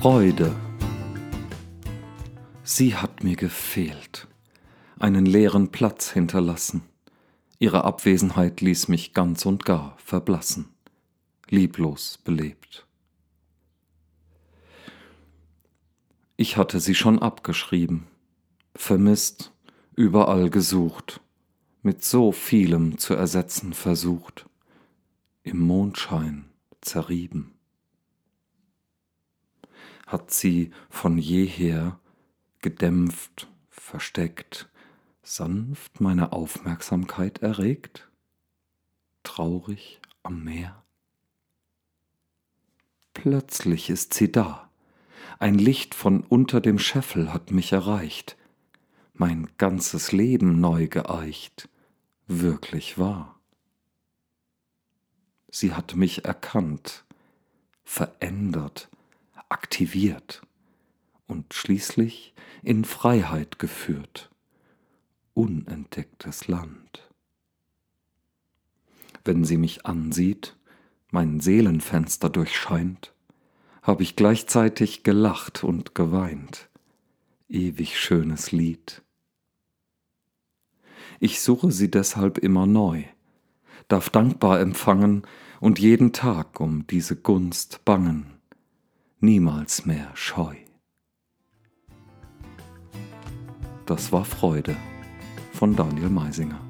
Freude. Sie hat mir gefehlt, einen leeren Platz hinterlassen. Ihre Abwesenheit ließ mich ganz und gar verblassen, lieblos belebt. Ich hatte sie schon abgeschrieben, vermisst, überall gesucht, mit so vielem zu ersetzen versucht, im Mondschein zerrieben. Hat sie von jeher gedämpft, versteckt, sanft meine Aufmerksamkeit erregt? Traurig am Meer? Plötzlich ist sie da ein Licht von unter dem Scheffel hat mich erreicht, mein ganzes Leben neu geeicht, wirklich wahr. Sie hat mich erkannt, verändert, aktiviert und schließlich in Freiheit geführt, unentdecktes Land. Wenn sie mich ansieht, mein Seelenfenster durchscheint, hab ich gleichzeitig gelacht und geweint. Ewig schönes Lied. Ich suche sie deshalb immer neu, darf dankbar empfangen und jeden Tag um diese Gunst bangen, niemals mehr scheu. Das war Freude von Daniel Meisinger.